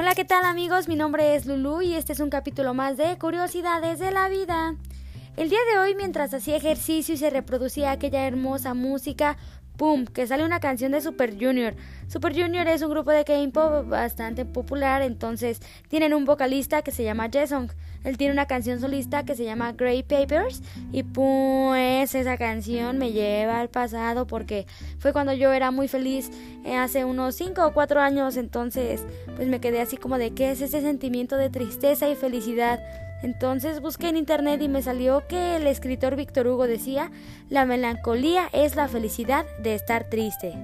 Hola, ¿qué tal amigos? Mi nombre es Lulu y este es un capítulo más de Curiosidades de la Vida. El día de hoy, mientras hacía ejercicio y se reproducía aquella hermosa música, ¡pum! que sale una canción de Super Junior. Super Junior es un grupo de K-pop bastante popular, entonces tienen un vocalista que se llama Jason. Él tiene una canción solista que se llama Grey Papers y pues esa canción me lleva al pasado porque fue cuando yo era muy feliz eh, hace unos 5 o 4 años, entonces pues me quedé así como de qué es ese sentimiento de tristeza y felicidad. Entonces busqué en internet y me salió que el escritor Víctor Hugo decía, la melancolía es la felicidad de estar triste.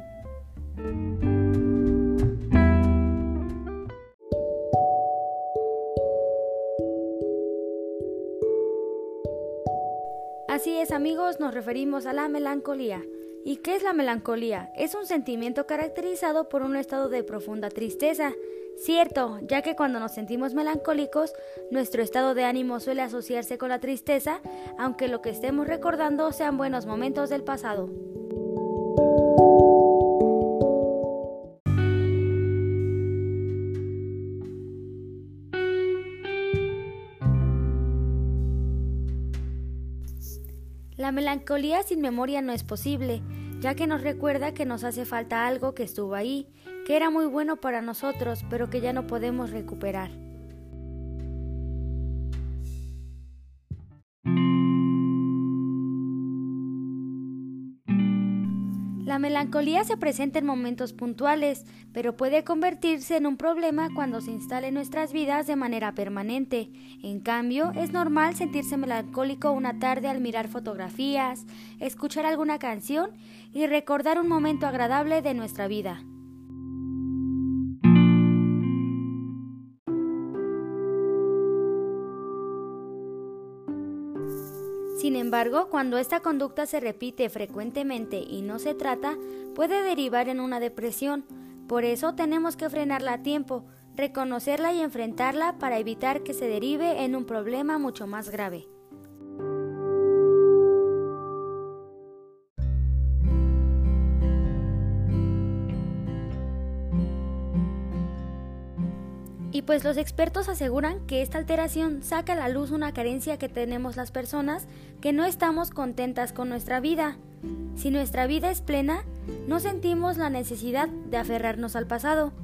Así es amigos, nos referimos a la melancolía. ¿Y qué es la melancolía? Es un sentimiento caracterizado por un estado de profunda tristeza. Cierto, ya que cuando nos sentimos melancólicos, nuestro estado de ánimo suele asociarse con la tristeza, aunque lo que estemos recordando sean buenos momentos del pasado. La melancolía sin memoria no es posible, ya que nos recuerda que nos hace falta algo que estuvo ahí, que era muy bueno para nosotros, pero que ya no podemos recuperar. La melancolía se presenta en momentos puntuales, pero puede convertirse en un problema cuando se instale en nuestras vidas de manera permanente. En cambio, es normal sentirse melancólico una tarde al mirar fotografías, escuchar alguna canción y recordar un momento agradable de nuestra vida. Sin embargo, cuando esta conducta se repite frecuentemente y no se trata, puede derivar en una depresión. Por eso tenemos que frenarla a tiempo, reconocerla y enfrentarla para evitar que se derive en un problema mucho más grave. Y pues los expertos aseguran que esta alteración saca a la luz una carencia que tenemos las personas que no estamos contentas con nuestra vida. Si nuestra vida es plena, no sentimos la necesidad de aferrarnos al pasado,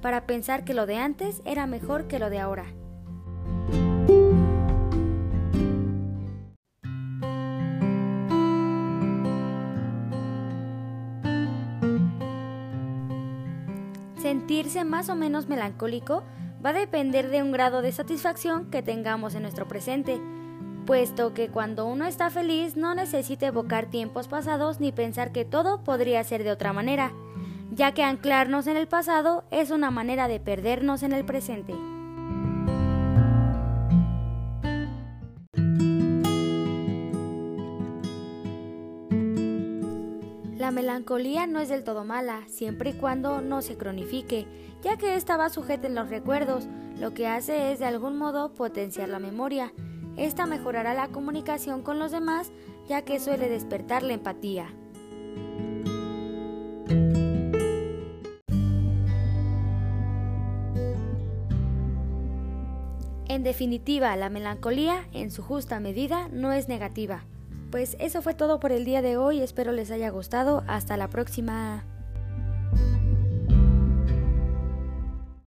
para pensar que lo de antes era mejor que lo de ahora. Sentirse más o menos melancólico va a depender de un grado de satisfacción que tengamos en nuestro presente, puesto que cuando uno está feliz no necesita evocar tiempos pasados ni pensar que todo podría ser de otra manera, ya que anclarnos en el pasado es una manera de perdernos en el presente. La melancolía no es del todo mala, siempre y cuando no se cronifique, ya que esta va sujeta en los recuerdos, lo que hace es de algún modo potenciar la memoria. Esta mejorará la comunicación con los demás, ya que suele despertar la empatía. En definitiva, la melancolía, en su justa medida, no es negativa. Pues eso fue todo por el día de hoy, espero les haya gustado, hasta la próxima.